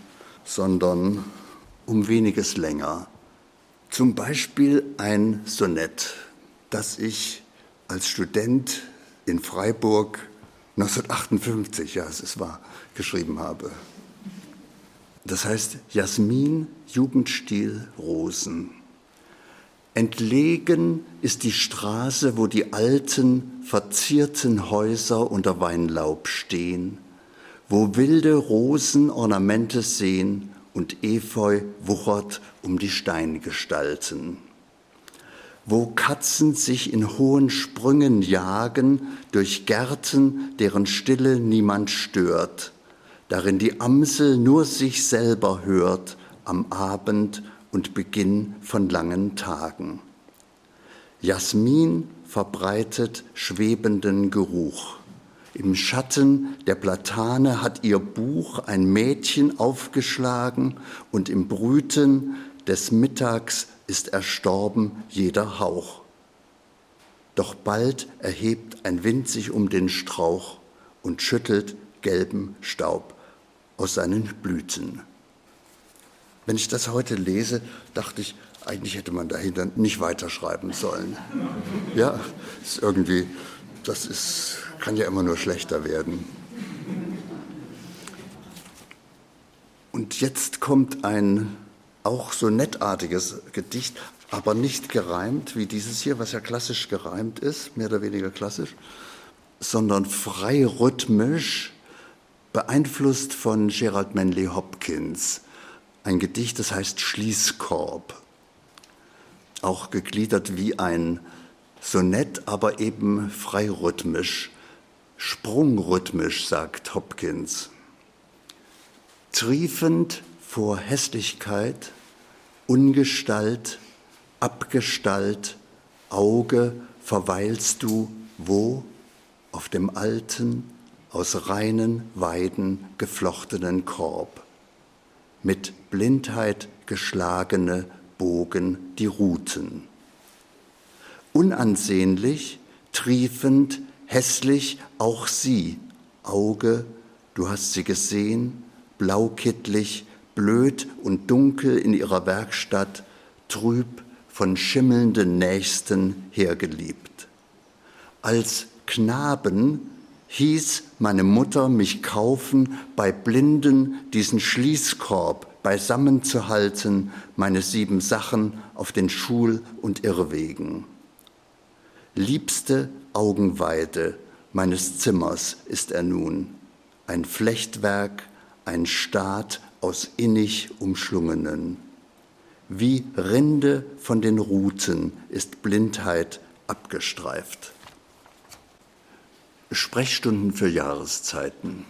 C: sondern um weniges länger. Zum Beispiel ein Sonett, das ich als Student in Freiburg 1958, ja, es wahr, geschrieben habe. Das heißt Jasmin, Jugendstil, Rosen. Entlegen ist die Straße, wo die alten, verzierten Häuser unter Weinlaub stehen, wo wilde Rosen Ornamente sehen und Efeu wuchert um die Steingestalten, wo Katzen sich in hohen Sprüngen jagen durch Gärten, deren Stille niemand stört, darin die Amsel nur sich selber hört am Abend und Beginn von langen Tagen. Jasmin verbreitet schwebenden Geruch. Im Schatten der Platane hat ihr Buch ein Mädchen aufgeschlagen und im Brüten des Mittags ist erstorben jeder Hauch. Doch bald erhebt ein Wind sich um den Strauch und schüttelt gelben Staub aus seinen Blüten. Wenn ich das heute lese, dachte ich, eigentlich hätte man dahinter nicht weiterschreiben sollen. Ja, ist irgendwie, das ist, kann ja immer nur schlechter werden. Und jetzt kommt ein auch so nettartiges Gedicht, aber nicht gereimt wie dieses hier, was ja klassisch gereimt ist, mehr oder weniger klassisch, sondern frei rhythmisch, beeinflusst von Gerald Manley Hopkins ein Gedicht, das heißt Schließkorb, auch gegliedert wie ein Sonett, aber eben freirhythmisch, sprungrhythmisch, sagt Hopkins. Triefend vor Hässlichkeit, Ungestalt, Abgestalt, Auge, verweilst du wo? Auf dem alten, aus reinen Weiden geflochtenen Korb mit Blindheit geschlagene bogen die Ruten. Unansehnlich, triefend, hässlich auch sie, Auge, du hast sie gesehen, blaukittlich, blöd und dunkel in ihrer Werkstatt, trüb von schimmelnden Nächsten hergeliebt. Als Knaben hieß meine Mutter mich kaufen, bei Blinden diesen Schließkorb beisammen zu halten, meine sieben Sachen auf den Schul- und Irrwegen. Liebste Augenweide meines Zimmers ist er nun. ein Flechtwerk, ein Staat aus innig umschlungenen. Wie Rinde von den Ruten ist Blindheit abgestreift. Sprechstunden für Jahreszeiten.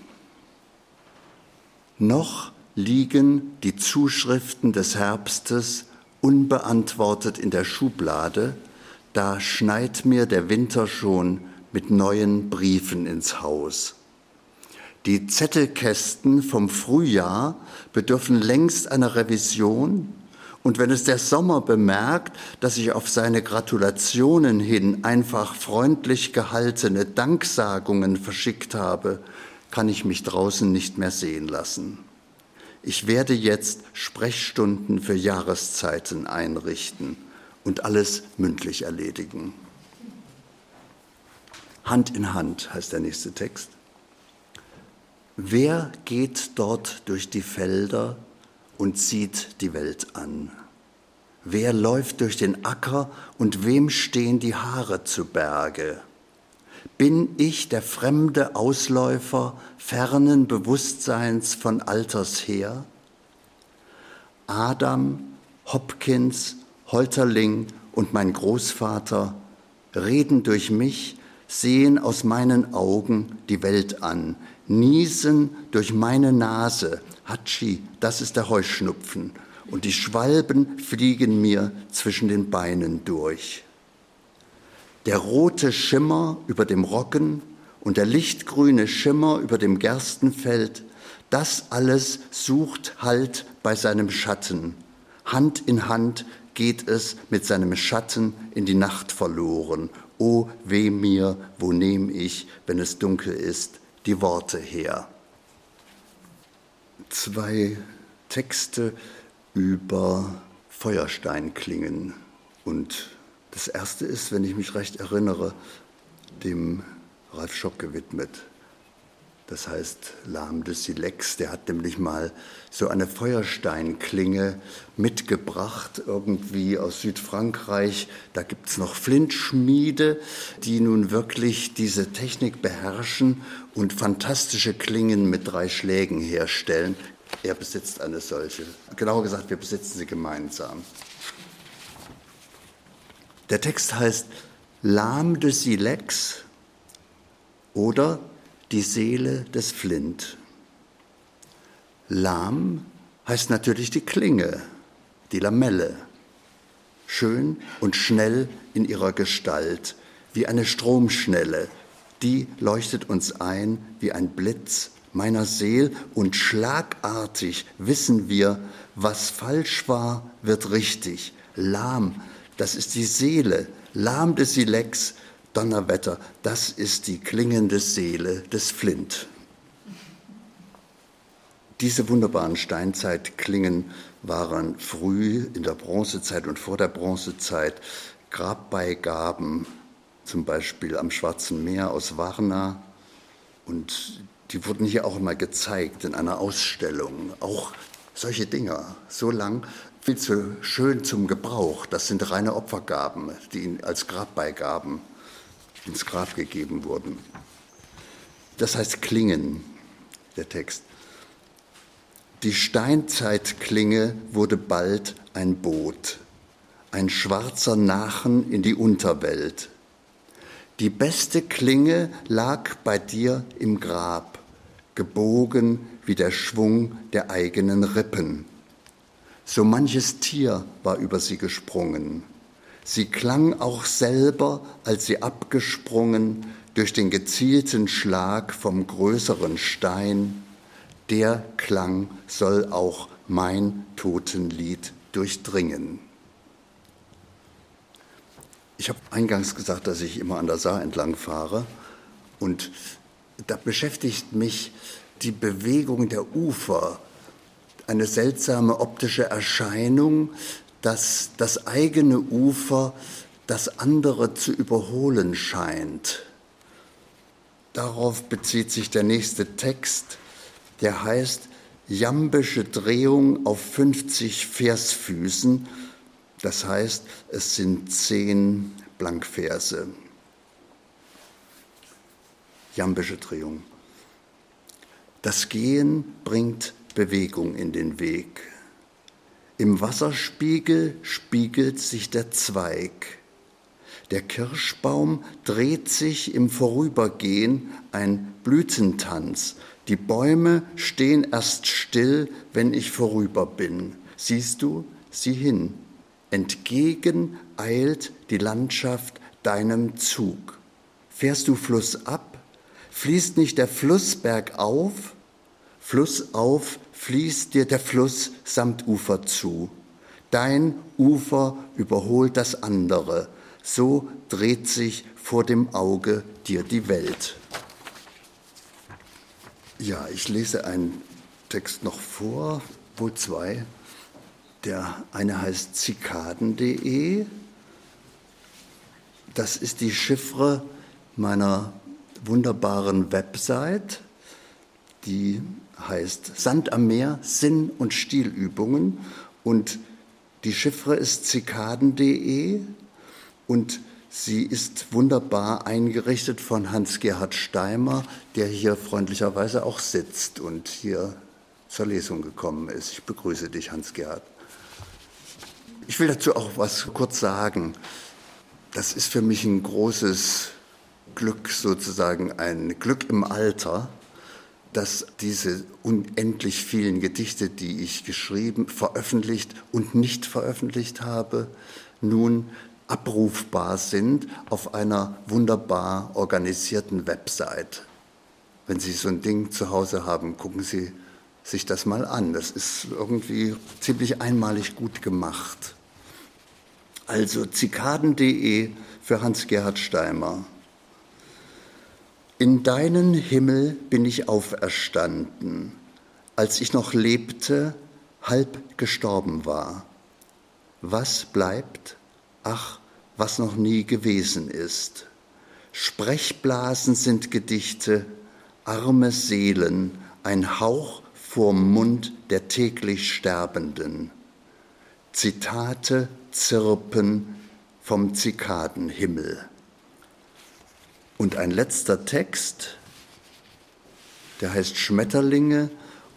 C: Noch liegen die Zuschriften des Herbstes unbeantwortet in der Schublade, da schneit mir der Winter schon mit neuen Briefen ins Haus. Die Zettelkästen vom Frühjahr bedürfen längst einer Revision, und wenn es der Sommer bemerkt, dass ich auf seine Gratulationen hin einfach freundlich gehaltene Danksagungen verschickt habe, kann ich mich draußen nicht mehr sehen lassen. Ich werde jetzt Sprechstunden für Jahreszeiten einrichten und alles mündlich erledigen. Hand in Hand heißt der nächste Text. Wer geht dort durch die Felder und sieht die Welt an? Wer läuft durch den Acker und wem stehen die Haare zu Berge? Bin ich der fremde Ausläufer fernen Bewusstseins von Alters her? Adam, Hopkins, Holterling und mein Großvater reden durch mich, sehen aus meinen Augen die Welt an, niesen durch meine Nase, Hatschi, das ist der Heuschnupfen, und die Schwalben fliegen mir zwischen den Beinen durch. Der rote Schimmer über dem Roggen und der lichtgrüne Schimmer über dem Gerstenfeld, das alles sucht Halt bei seinem Schatten. Hand in Hand geht es mit seinem Schatten in die Nacht verloren. O weh mir, wo nehm ich, wenn es dunkel ist, die Worte her. Zwei Texte über Feuersteinklingen. Und das erste ist, wenn ich mich recht erinnere, dem Ralf Schock gewidmet das heißt Lahm de Silex, der hat nämlich mal so eine Feuersteinklinge mitgebracht, irgendwie aus Südfrankreich. Da gibt es noch Flintschmiede, die nun wirklich diese Technik beherrschen und fantastische Klingen mit drei Schlägen herstellen. Er besitzt eine solche. Genauer gesagt, wir besitzen sie gemeinsam. Der Text heißt Lahm de Silex oder die Seele des Flint. Lahm heißt natürlich die Klinge, die Lamelle. Schön und schnell in ihrer Gestalt, wie eine Stromschnelle. Die leuchtet uns ein wie ein Blitz meiner Seel und schlagartig wissen wir, was falsch war, wird richtig. Lahm, das ist die Seele, lahm des Silex, Donnerwetter, das ist die klingende Seele des Flint. Diese wunderbaren Steinzeitklingen waren früh in der Bronzezeit und vor der Bronzezeit Grabbeigaben, zum Beispiel am Schwarzen Meer aus Varna. Und die wurden hier auch immer gezeigt in einer Ausstellung. Auch solche Dinger, so lang, viel zu schön zum Gebrauch. Das sind reine Opfergaben, die als Grabbeigaben ins Grab gegeben wurden. Das heißt Klingen, der Text. Die Steinzeitklinge wurde bald ein Boot, ein schwarzer Nachen in die Unterwelt. Die beste Klinge lag bei dir im Grab, gebogen wie der Schwung der eigenen Rippen. So manches Tier war über sie gesprungen. Sie klang auch selber, als sie abgesprungen durch den gezielten Schlag vom größeren Stein. Der Klang soll auch mein Totenlied durchdringen. Ich habe eingangs gesagt, dass ich immer an der Saar entlang fahre und da beschäftigt mich die Bewegung der Ufer, eine seltsame optische Erscheinung, dass das eigene Ufer das andere zu überholen scheint. Darauf bezieht sich der nächste Text, der heißt Jambische Drehung auf 50 Versfüßen. Das heißt, es sind zehn Blankverse. Jambische Drehung. Das Gehen bringt Bewegung in den Weg. Im Wasserspiegel spiegelt sich der Zweig. Der Kirschbaum dreht sich im Vorübergehen ein Blütentanz. Die Bäume stehen erst still, wenn ich vorüber bin. Siehst du, sieh hin. Entgegen eilt die Landschaft deinem Zug. Fährst du flussab, fließt nicht der Fluss bergauf, flussauf fließt dir der Fluss samt Ufer zu. Dein Ufer überholt das andere, so dreht sich vor dem Auge dir die Welt. Ja, ich lese einen Text noch vor, wohl zwei. Der eine heißt zikaden.de. Das ist die Chiffre meiner wunderbaren Website, die heißt Sand am Meer, Sinn- und Stilübungen. Und die Chiffre ist zikaden.de und sie ist wunderbar eingerichtet von Hans-Gerhard Steimer, der hier freundlicherweise auch sitzt und hier zur Lesung gekommen ist. Ich begrüße dich, Hans-Gerhard. Ich will dazu auch was kurz sagen. Das ist für mich ein großes Glück, sozusagen ein Glück im Alter, dass diese unendlich vielen Gedichte, die ich geschrieben, veröffentlicht und nicht veröffentlicht habe, nun abrufbar sind auf einer wunderbar organisierten Website. Wenn Sie so ein Ding zu Hause haben, gucken Sie sich das mal an. Das ist irgendwie ziemlich einmalig gut gemacht. Also zikaden.de für Hans-Gerhard Steimer. In deinen Himmel bin ich auferstanden, als ich noch lebte, halb gestorben war. Was bleibt? Ach, was noch nie gewesen ist. Sprechblasen sind Gedichte, arme Seelen, ein Hauch vorm Mund der täglich Sterbenden. Zitate zirpen vom Zikadenhimmel. Und ein letzter Text, der heißt Schmetterlinge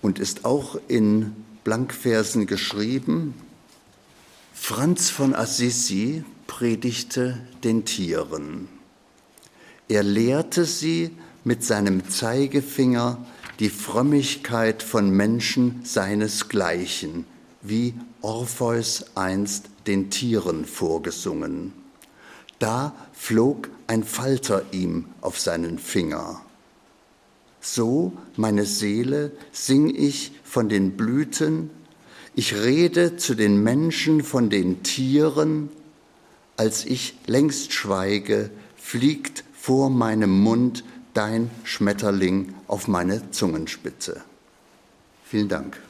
C: und ist auch in Blankversen geschrieben. Franz von Assisi predigte den Tieren. Er lehrte sie mit seinem Zeigefinger die Frömmigkeit von Menschen seinesgleichen, wie Orpheus einst den Tieren vorgesungen. Da flog ein Falter ihm auf seinen Finger. So, meine Seele, sing ich von den Blüten, ich rede zu den Menschen von den Tieren, als ich längst schweige, fliegt vor meinem Mund dein Schmetterling auf meine Zungenspitze. Vielen Dank.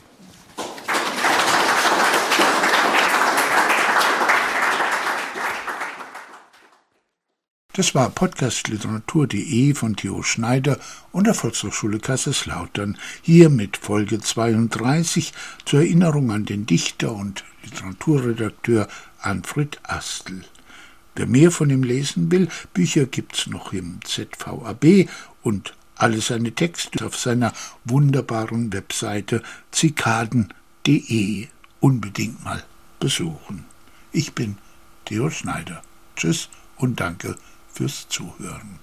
A: Das war podcastliteratur.de von Theo Schneider und der Volkshochschule Kaiserslautern. Hier mit Folge 32 zur Erinnerung an den Dichter und Literaturredakteur Anfred Astel. Wer mehr von ihm lesen will, Bücher gibt's noch im ZVAB und alle seine Texte auf seiner wunderbaren Webseite zikaden.de unbedingt mal besuchen. Ich bin Theo Schneider. Tschüss und danke fürs Zuhören.